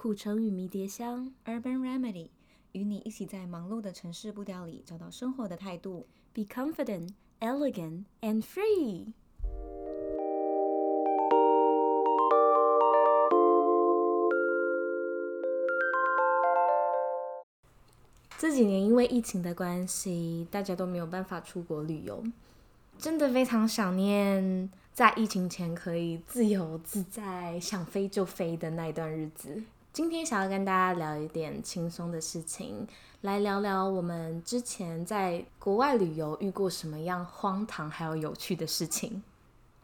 苦橙与迷迭香，Urban Remedy，与你一起在忙碌的城市步调里找到生活的态度。Be confident, elegant, and free。这几年因为疫情的关系，大家都没有办法出国旅游，真的非常想念在疫情前可以自由自在、想飞就飞的那一段日子。今天想要跟大家聊一点轻松的事情，来聊聊我们之前在国外旅游遇过什么样荒唐还有有趣的事情。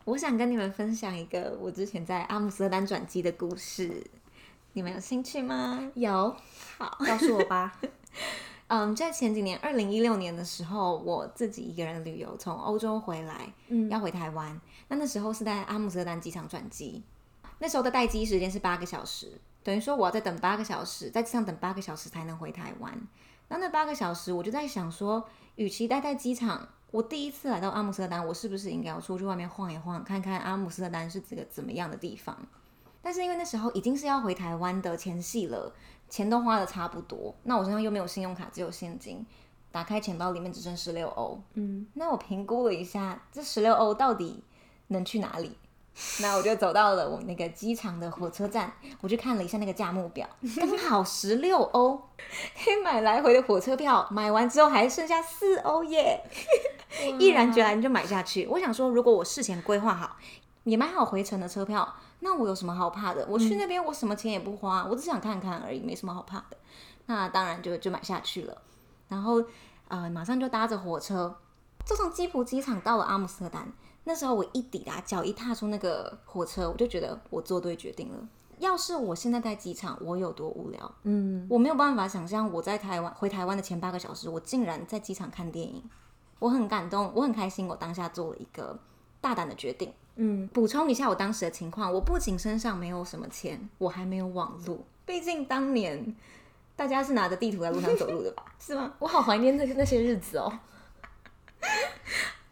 我想跟你们分享一个我之前在阿姆斯特丹转机的故事，你们有兴趣吗？有，好，告诉我吧。嗯，在前几年，二零一六年的时候，我自己一个人旅游，从欧洲回来，嗯，要回台湾。那那时候是在阿姆斯特丹机场转机，那时候的待机时间是八个小时。等于说我要再等八个小时，在机场等八个小时才能回台湾。那那八个小时，我就在想说，与其待在机场，我第一次来到阿姆斯特丹，我是不是应该要出去外面晃一晃，看看阿姆斯特丹是这个怎么样的地方？但是因为那时候已经是要回台湾的前戏了，钱都花的差不多，那我身上又没有信用卡，只有现金，打开钱包里面只剩十六欧。嗯，那我评估了一下，这十六欧到底能去哪里？那我就走到了我们那个机场的火车站，我去看了一下那个价目表，刚好十六欧，可以买来回的火车票。买完之后还剩下四欧耶，毅然决然就买下去。我想说，如果我事前规划好，也买好回程的车票，那我有什么好怕的？我去那边，我什么钱也不花，我只想看看而已，没什么好怕的。那当然就就买下去了。然后呃，马上就搭着火车，就从基辅机场到了阿姆斯特丹。那时候我一抵达，脚一踏出那个火车，我就觉得我做对决定了。要是我现在在机场，我有多无聊？嗯，我没有办法想象我在台湾回台湾的前八个小时，我竟然在机场看电影。我很感动，我很开心，我当下做了一个大胆的决定。嗯，补充一下我当时的情况，我不仅身上没有什么钱，我还没有网络。毕竟当年大家是拿着地图在路上走路的吧？是吗？我好怀念那那些日子哦。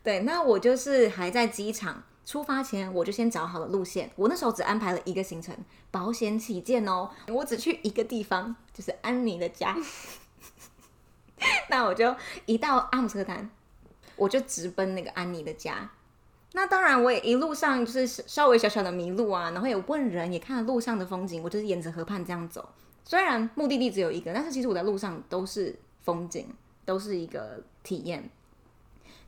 对，那我就是还在机场出发前，我就先找好了路线。我那时候只安排了一个行程，保险起见哦，我只去一个地方，就是安妮的家。那我就一到阿姆斯特丹，我就直奔那个安妮的家。那当然，我也一路上就是稍微小小的迷路啊，然后也问人，也看了路上的风景。我就是沿着河畔这样走，虽然目的地只有一个，但是其实我在路上都是风景，都是一个体验。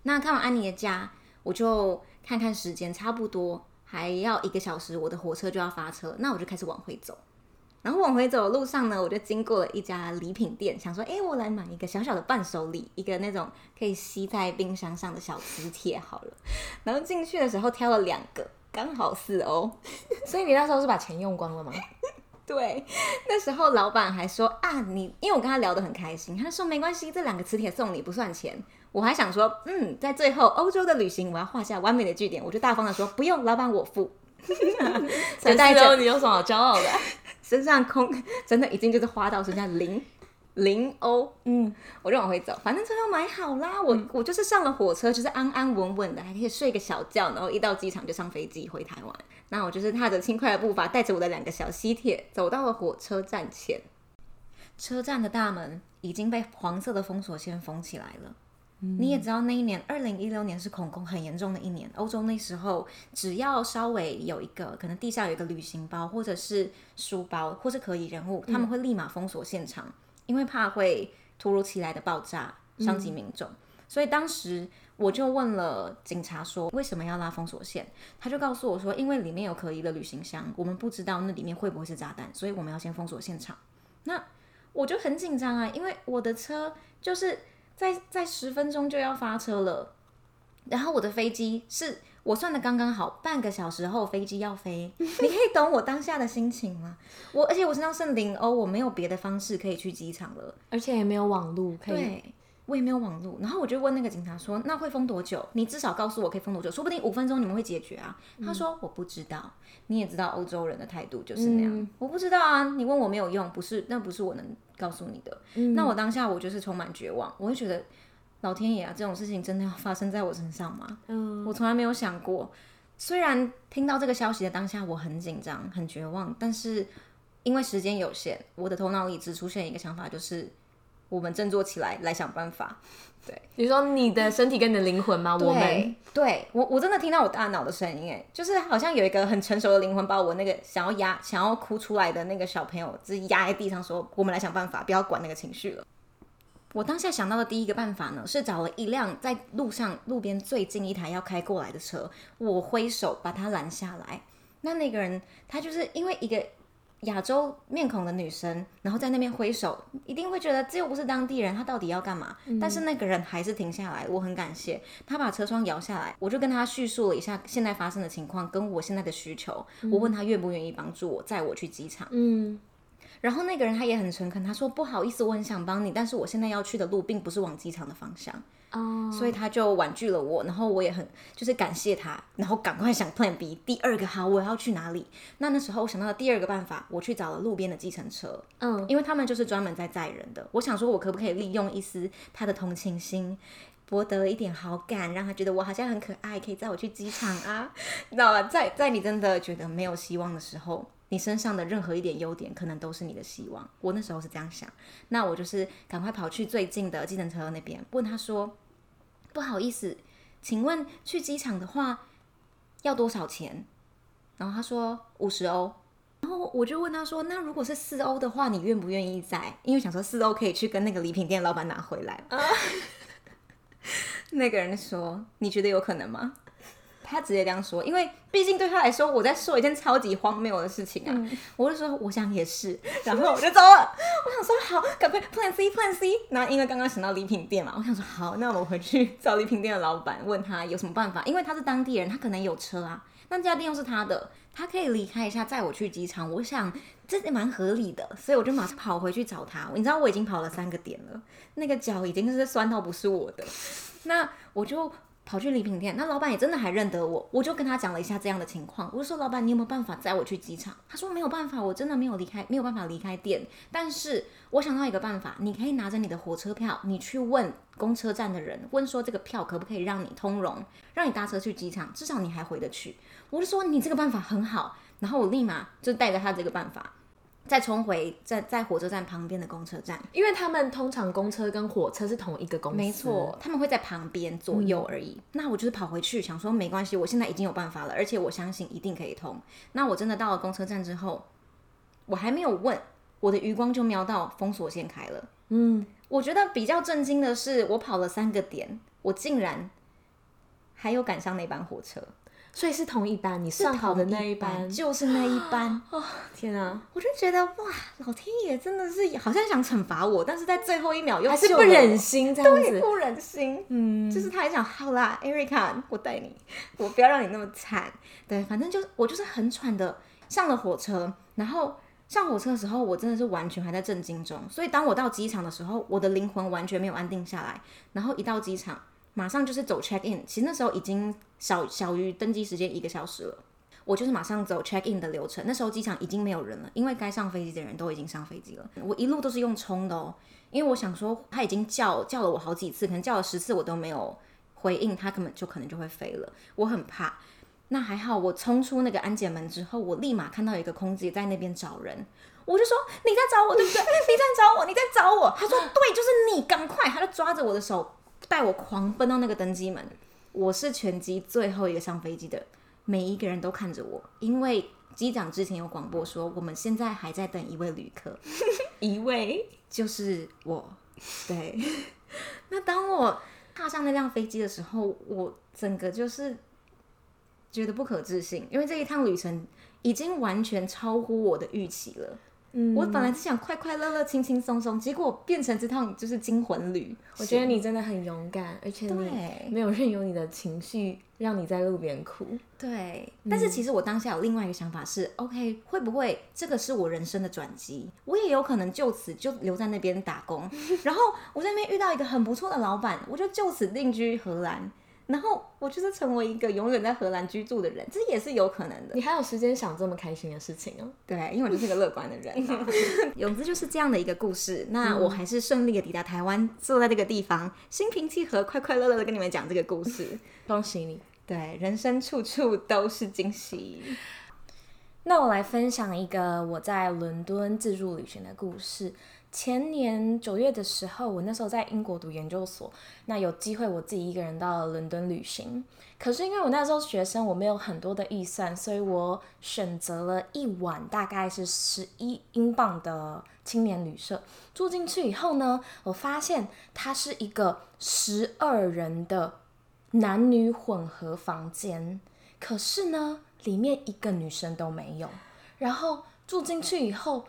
那看完安妮的家，我就看看时间，差不多还要一个小时，我的火车就要发车。那我就开始往回走。然后往回走的路上呢，我就经过了一家礼品店，想说，哎，我来买一个小小的伴手礼，一个那种可以吸在冰箱上的小磁铁好了。然后进去的时候挑了两个，刚好四欧。所以你那时候是把钱用光了吗？对，那时候老板还说啊，你因为我跟他聊得很开心，他说没关系，这两个磁铁送你不算钱。我还想说，嗯，在最后欧洲的旅行，我要画下完美的句点，我就大方的说不用，老板我付。才四欧，你有什么好骄傲的？身上空，真的已经就是花到剩下零零欧。嗯，我就往回走，反正车都买好啦，我、嗯、我就是上了火车，就是安安稳稳的，还可以睡个小觉，然后一到机场就上飞机回台湾。那我就是踏着轻快的步伐，带着我的两个小吸铁，走到了火车站前。车站的大门已经被黄色的封锁线封起来了。你也知道，那一年二零一六年是恐攻很严重的一年。欧洲那时候，只要稍微有一个可能地下有一个旅行包，或者是书包，或是可疑人物，他们会立马封锁现场，因为怕会突如其来的爆炸伤及民众。所以当时我就问了警察说，为什么要拉封锁线？他就告诉我说，因为里面有可疑的旅行箱，我们不知道那里面会不会是炸弹，所以我们要先封锁现场。那我就很紧张啊，因为我的车就是。在在十分钟就要发车了，然后我的飞机是我算的刚刚好，半个小时后飞机要飞，你可以懂我当下的心情吗？我而且我身上剩零欧，我没有别的方式可以去机场了，而且也没有网路可以。对，我也没有网络，然后我就问那个警察说：“那会封多久？你至少告诉我可以封多久，说不定五分钟你们会解决啊。嗯”他说：“我不知道，你也知道欧洲人的态度就是那样，嗯、我不知道啊，你问我没有用，不是，那不是我能。”告诉你的，嗯、那我当下我就是充满绝望，我会觉得老天爷啊，这种事情真的要发生在我身上吗？嗯，我从来没有想过。虽然听到这个消息的当下我很紧张、很绝望，但是因为时间有限，我的头脑里只出现一个想法，就是我们振作起来，来想办法。对，你说你的身体跟你的灵魂吗？我们对我我真的听到我大脑的声音，哎，就是好像有一个很成熟的灵魂把我那个想要压、想要哭出来的那个小朋友，就是压在地上，说：“我们来想办法，不要管那个情绪了。”我当下想到的第一个办法呢，是找了一辆在路上路边最近一台要开过来的车，我挥手把他拦下来。那那个人他就是因为一个。亚洲面孔的女生，然后在那边挥手，一定会觉得这又不是当地人，他到底要干嘛？嗯。但是那个人还是停下来，我很感谢他把车窗摇下来，我就跟他叙述了一下现在发生的情况，跟我现在的需求，嗯。我问他愿不愿意帮助我载我去机场。嗯。然后那个人他也很诚恳，他说不好意思，我很想帮你，但是我现在要去的路并不是往机场的方向。哦，所以他就婉拒了我，然后我也很就是感谢他，然后赶快想 Plan B。第二个好，我要去哪里？那那时候我想到了第二个办法，我去找了路边的计程车。嗯，因为他们就是专门在载人的。我想说，我可不可以利用一丝他的同情心，博得一点好感，让他觉得我好像很可爱，可以载我去机场啊？你知道吧？在在你真的觉得没有希望的时候，你身上的任何一点优点，可能都是你的希望。我那时候是这样想，那我就是赶快跑去最近的计程车那边，问他说。不好意思，请问去机场的话要多少钱？然后他说五十欧，然后我就问他说，那如果是四欧的话，你愿不愿意在？因为想说四欧可以去跟那个礼品店老板拿回来。啊、那个人说，你觉得有可能吗？他直接这样说，因为毕竟对他来说，我在说一件超级荒谬的事情啊。嗯、我就说，我想也是，然后我就走了。我想说，好，赶快 Plan C，Plan C。那因为刚刚想到礼品店嘛，我想说，好，那我们回去找礼品店的老板，问他有什么办法。因为他是当地人，他可能有车啊。那这家店又是他的，他可以离开一下，载我去机场。我想这也蛮合理的，所以我就马上跑回去找他。你知道我已经跑了三个点了，那个脚已经是酸到不是我的。那我就。跑去礼品店，那老板也真的还认得我，我就跟他讲了一下这样的情况，我就说，老板，你有没有办法载我去机场？他说没有办法，我真的没有离开，没有办法离开店。但是我想到一个办法，你可以拿着你的火车票，你去问公车站的人，问说这个票可不可以让你通融，让你搭车去机场，至少你还回得去。我就说你这个办法很好，然后我立马就带着他这个办法。再冲回在在火车站旁边的公车站，因为他们通常公车跟火车是同一个公司，没错，他们会在旁边左右而已。嗯。那我就是跑回去想说没关系，我现在已经有办法了，而且我相信一定可以通。那我真的到了公车站之后，我还没有问，我的余光就瞄到封锁线开了。嗯，我觉得比较震惊的是，我跑了三个点，我竟然还有赶上那班火车。所以是同一班，你上好的那一班，一班就是那一班。哦，天啊！我就觉得哇，老天爷真的是好像想惩罚我，但是在最后一秒又还是不忍心这样子，对，不忍心。嗯，就是他还想，好啦，Erica，我带你，我不要让你那么惨。对，反正就我就是很喘的上了火车，然后上火车的时候，我真的是完全还在震惊中。所以当我到机场的时候，我的灵魂完全没有安定下来。然后一到机场。马上就是走 check in，其实那时候已经小小于登机时间一个小时了。我就是马上走 check in 的流程。那时候机场已经没有人了，因为该上飞机的人都已经上飞机了。我一路都是用冲的哦，因为我想说他已经叫叫了我好几次，可能叫了十次我都没有回应，他根本就可能就会飞了。我很怕。那还好，我冲出那个安检门之后，我立马看到一个空姐在那边找人，我就说你在找我对不对？你在找我，你在找我。他说对，就是你，赶快！他就抓着我的手。带我狂奔到那个登机门，我是全机最后一个上飞机的，每一个人都看着我，因为机长之前有广播说，我们现在还在等一位旅客，一位就是我。对，那当我踏上那辆飞机的时候，我整个就是觉得不可置信，因为这一趟旅程已经完全超乎我的预期了。嗯，我本来是想快快乐乐、轻轻松松，结果变成这趟就是惊魂旅。我觉得你真的很勇敢，而且你没有任由你的情绪让你在路边哭。对，但是其实我当下有另外一个想法是，OK，会不会这个是我人生的转机？我也有可能就此就留在那边打工，然后我在那边遇到一个很不错的老板，我就就此定居荷兰。然后我就是成为一个永远在荷兰居住的人，这也是有可能的。你还有时间想这么开心的事情哦？对，因为我就是个乐观的人。总之就是这样的一个故事。那我还是顺利的抵达台湾，坐在这个地方，心平气和、快快乐乐的跟你们讲这个故事。恭喜你！对，人生处处都是惊喜。那我来分享一个我在伦敦自助旅行的故事。前年九月的时候，我那时候在英国读研究所，那有机会我自己一个人到伦敦旅行。可是因为我那时候学生，我没有很多的预算，所以我选择了一晚大概是十一英镑的青年旅社。住进去以后呢，我发现它是一个十二人的男女混合房间，可是呢，里面一个女生都没有。然后住进去以后，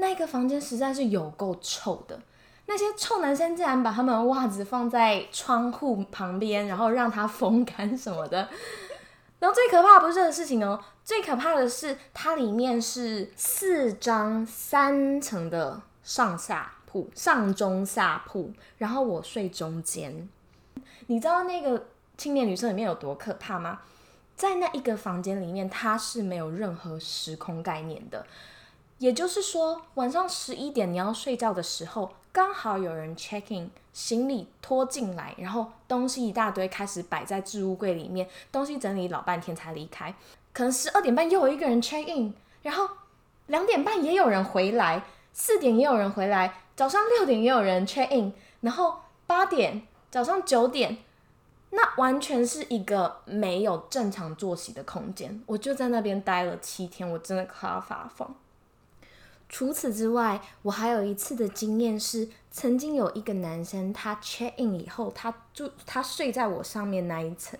那个房间实在是有够臭的。那些臭男生竟然把他们的袜子放在窗户旁边，然后让它风干什么的。然后最可怕不是这个事情哦，最可怕的是它里面是四张三层的上下铺，上中下铺，然后我睡中间。你知道那个青年旅社里面有多可怕吗？在那一个房间里面，它是没有任何时空概念的。也就是说，晚上十一点你要睡觉的时候，刚好有人 check in，行李拖进来，然后东西一大堆开始摆在置物柜里面，东西整理老半天才离开。可能十二点半又有一个人 check in，然后两点半也有人回来，四点也有人回来，早上六点也有人 check in，然后八点、早上九点。那完全是一个没有正常作息的空间，我就在那边待了七天，我真的快要发疯。除此之外，我还有一次的经验是，曾经有一个男生，他 check in 以后，他住他睡在我上面那一层，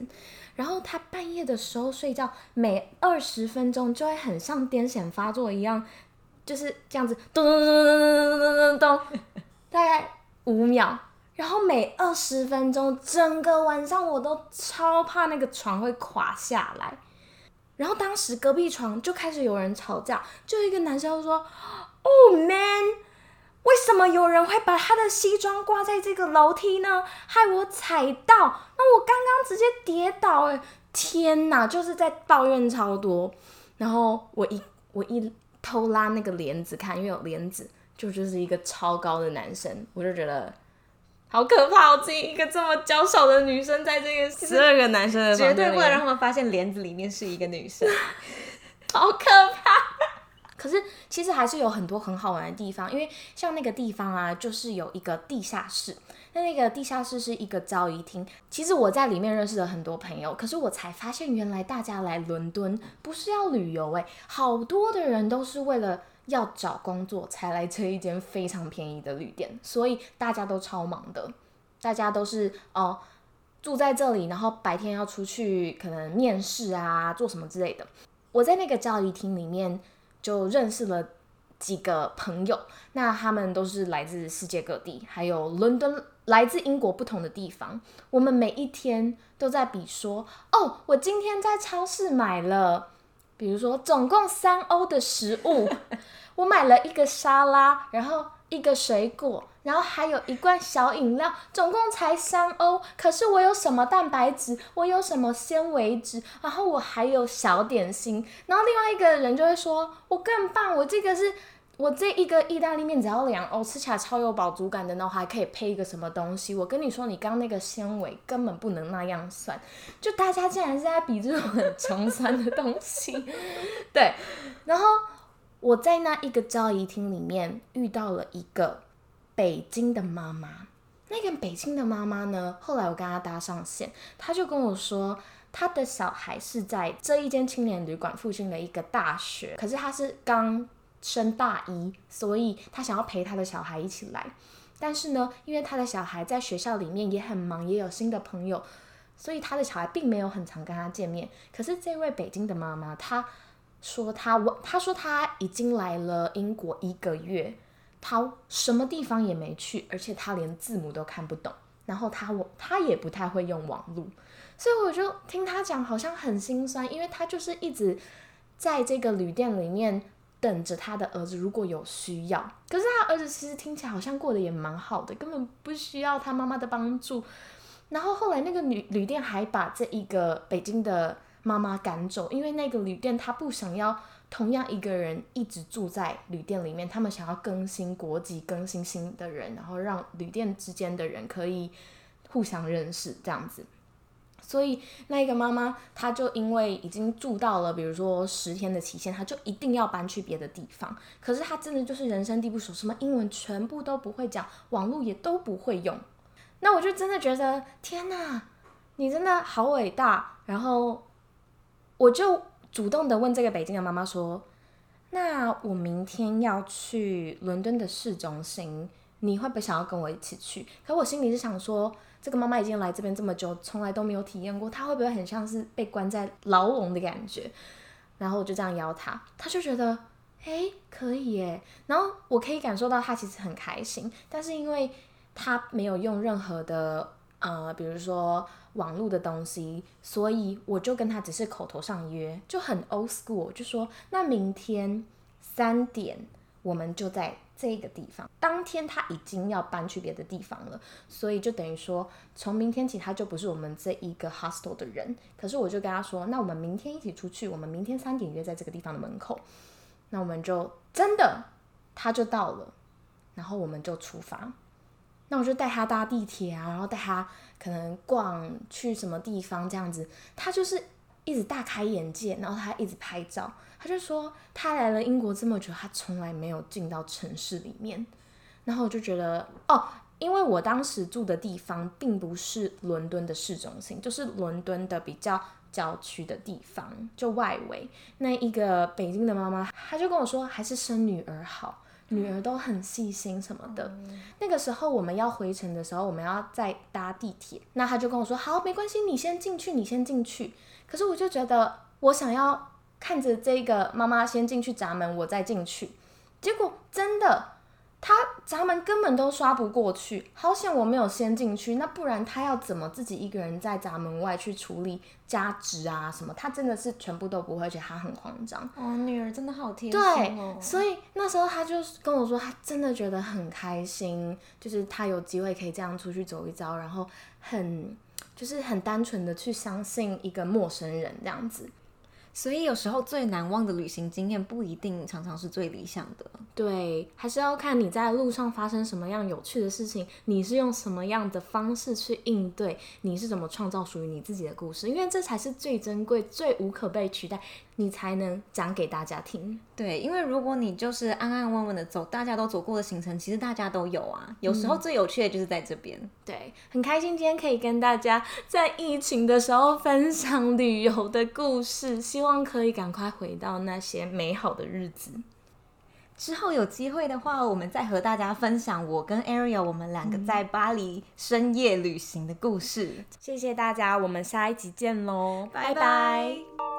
然后他半夜的时候睡觉，每二十分钟就会很像癫痫发作一样，就是这样子咚咚咚咚咚咚咚咚，大概五秒。然后每二十分钟，整个晚上我都超怕那个床会垮下来。然后当时隔壁床就开始有人吵架，就一个男生就说：“Oh man，为什么有人会把他的西装挂在这个楼梯呢？害我踩到，那我刚刚直接跌倒，哎，天哪！就是在抱怨超多。然后我一我一偷拉那个帘子看，因为有帘子，就就是一个超高的男生，我就觉得。”好可怕！我自己一个这么娇小的女生，在这个十二个男生的绝对不能让他们发现帘子里面是一个女生，好可怕！可是其实还是有很多很好玩的地方，因为像那个地方啊，就是有一个地下室，那那个地下室是一个交谊厅。其实我在里面认识了很多朋友，可是我才发现原来大家来伦敦不是要旅游诶，好多的人都是为了。要找工作才来这一间非常便宜的旅店，所以大家都超忙的，大家都是哦住在这里，然后白天要出去可能面试啊，做什么之类的。我在那个交谊厅里面就认识了几个朋友，那他们都是来自世界各地，还有伦敦、来自英国不同的地方。我们每一天都在比说，哦，我今天在超市买了，比如说总共三欧的食物。我买了一个沙拉，然后一个水果，然后还有一罐小饮料，总共才三欧。可是我有什么蛋白质，我有什么纤维质，然后我还有小点心。然后另外一个人就会说：“我更棒，我这个是我这一个意大利面只要两欧，吃起来超有饱足感的，然后还可以配一个什么东西。”我跟你说，你刚刚那个纤维根本不能那样算。就大家竟然是在比这种很穷酸的东西，对，然后。我在那一个交谊厅里面遇到了一个北京的妈妈。那个北京的妈妈呢，后来我跟她搭上线，她就跟我说，她的小孩是在这一间青年旅馆附近的一个大学，可是她是刚升大一，所以她想要陪她的小孩一起来。但是呢，因为她的小孩在学校里面也很忙，也有新的朋友，所以她的小孩并没有很常跟她见面。可是这位北京的妈妈，她。说他我他说他已经来了英国一个月，他什么地方也没去，而且他连字母都看不懂，然后他我他也不太会用网络，所以我就听他讲好像很心酸，因为他就是一直在这个旅店里面等着他的儿子，如果有需要，可是他儿子其实听起来好像过得也蛮好的，根本不需要他妈妈的帮助。然后后来那个旅旅店还把这一个北京的。妈妈赶走，因为那个旅店他不想要同样一个人一直住在旅店里面，他们想要更新国籍，更新新的人，然后让旅店之间的人可以互相认识这样子。所以那个妈妈，她就因为已经住到了，比如说十天的期限，她就一定要搬去别的地方。可是她真的就是人生地不熟，什么英文全部都不会讲，网络也都不会用。那我就真的觉得，天哪，你真的好伟大。然后我就主动的问这个北京的妈妈说：“那我明天要去伦敦的市中心，你会不会想要跟我一起去？”可我心里是想说。这个妈妈已经来这边这么久，从来都没有体验过，她会不会很像是被关在牢笼的感觉？然后我就这样邀她，她就觉得，诶，可以耶。然后我可以感受到她其实很开心，但是因为她没有用任何的呃，比如说网络的东西，所以我就跟他只是口头上约，就很 old school，就说那明天三点我们就在。这个地方，当天他已经要搬去别的地方了，所以就等于说，从明天起他就不是我们这一个 hostel 的人。可是我就跟他说，那我们明天一起出去，我们明天三点约在这个地方的门口。那我们就真的，他就到了，然后我们就出发。那我就带他搭地铁啊，然后带他可能逛去什么地方这样子，他就是一直大开眼界，然后他一直拍照。他就说，他来了英国这么久，他从来没有进到城市里面。然后我就觉得，哦，因为我当时住的地方并不是伦敦的市中心，就是伦敦的比较郊区的地方，就外围。那一个北京的妈妈，她就跟我说，还是生女儿好，女儿都很细心什么的。嗯。那个时候我们要回程的时候，我们要再搭地铁，那他就跟我说，好，没关系，你先进去，你先进去。可是我就觉得，我想要。看着这个妈妈先进去闸门，我再进去，结果真的，她闸门根本都刷不过去。好险我没有先进去，那不然他要怎么自己一个人在闸门外去处理加值啊什么？他真的是全部都不会，而且他很慌张。哦，女儿真的好贴心哦。对，所以那时候他就跟我说，他真的觉得很开心，就是他有机会可以这样出去走一遭，然后很就是很单纯的去相信一个陌生人这样子。所以有时候最难忘的旅行经验不一定常常是最理想的，对，还是要看你在路上发生什么样有趣的事情，你是用什么样的方式去应对，你是怎么创造属于你自己的故事，因为这才是最珍贵、最无可被取代，你才能讲给大家听。对，因为如果你就是安安稳稳的走大家都走过的行程，其实大家都有啊，有时候最有趣的就是在这边。嗯。对，很开心今天可以跟大家在疫情的时候分享旅游的故事。希望可以赶快回到那些美好的日子。之后有机会的话，我们再和大家分享我跟 Ariel 我们两个在巴黎深夜旅行的故事。谢谢大家，我们下一集见喽，拜拜。